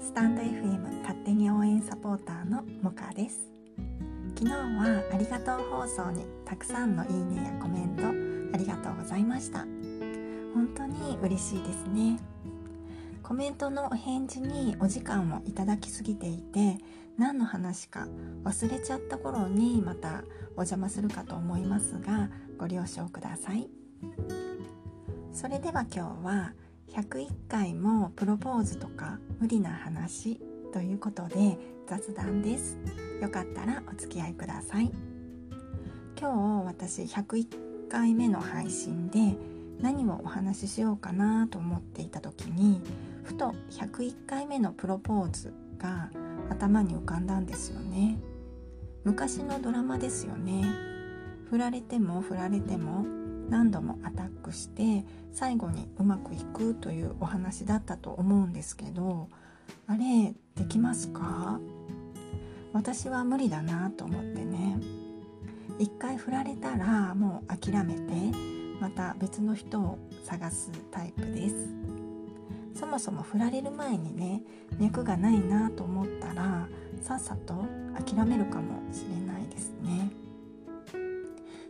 スタンド FM 勝手に応援サポーターのモカです。昨日はありがとう放送にたくさんのいいねやコメントありがとうございました。本当に嬉しいですね。コメントのお返事にお時間をいただきすぎていて何の話か忘れちゃった頃にまたお邪魔するかと思いますがご了承ください。それでは今日は101回もプロポーズとか無理な話ということで雑談です。よかったらお付き合いください。今日私101回目の配信で何をお話ししようかなと思っていた時にふと101回目のプロポーズが頭に浮かんだんですよね。昔のドラマですよね。振られても振られても何度もアタックして最後にうまくいくというお話だったと思うんですけどあれできますか？私は無理だなと思ってね。一回振られたらもう諦めてまた別の人を探すタイプです。そもそも振られる前にね脈がないなと思ったらさっさと諦めるかもしれないですね。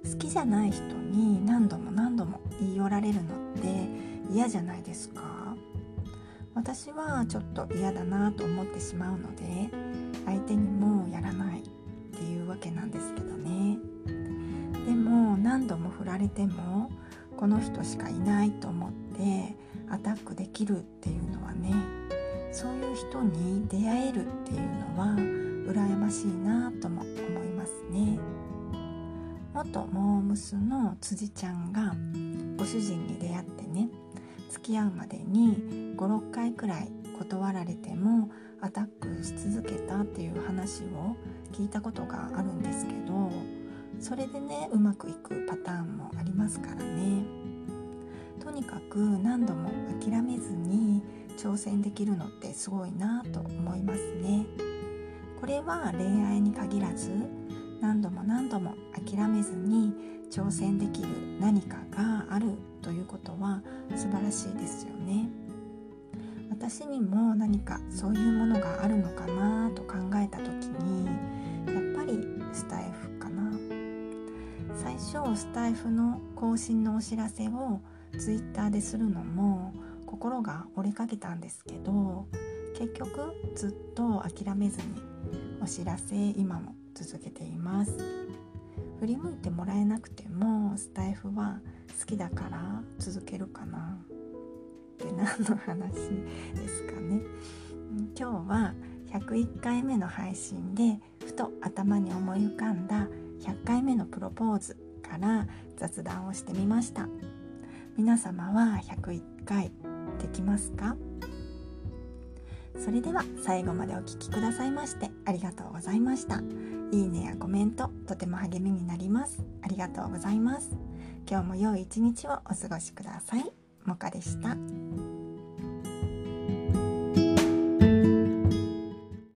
好きじゃない人に何度も何度も言い寄られるのって嫌じゃないですか？私はちょっと嫌だなと思ってしまうので相手にもやらないっていうわけなんですけどねでも何度も振られてもこの人しかいないと思ってアタックできるっていうのはねそういう人に出会えるっていうのは羨ましいなとも思いますね。元モームスの辻ちゃんがご主人に出会ってね付き合うまでに56回くらい断られてもアタックし続けたっていう話を聞いたことがあるんですけどそれでねうまくいくパターンもありますからね。とにかく何度も諦めずに挑戦できるのってすごいなと思いますね。これは恋愛に限らず何度も何度も諦めずに挑戦できる何かがあるということは素晴らしいですよね。私にも何かそういうものがあるのかなと考えた時にやっぱりスタイフかな。最初スタイフの更新のお知らせをツイッターでするのも心が折れかけたんですけど結局ずっと諦めずにお知らせ今も続けています。振り向いてもらえなくてもスタイフは好きだから続けるかな。って何の話ですかね。今日は101回目の配信でふと頭に思い浮かんだ100回目のプロポーズから雑談をしてみました。皆様は101回できますか？それでは最後までお聴きくださいましてありがとうございました。いいねやコメントとても励みになります。ありがとうございます。今日も良い一日をお過ごしください。もかでした。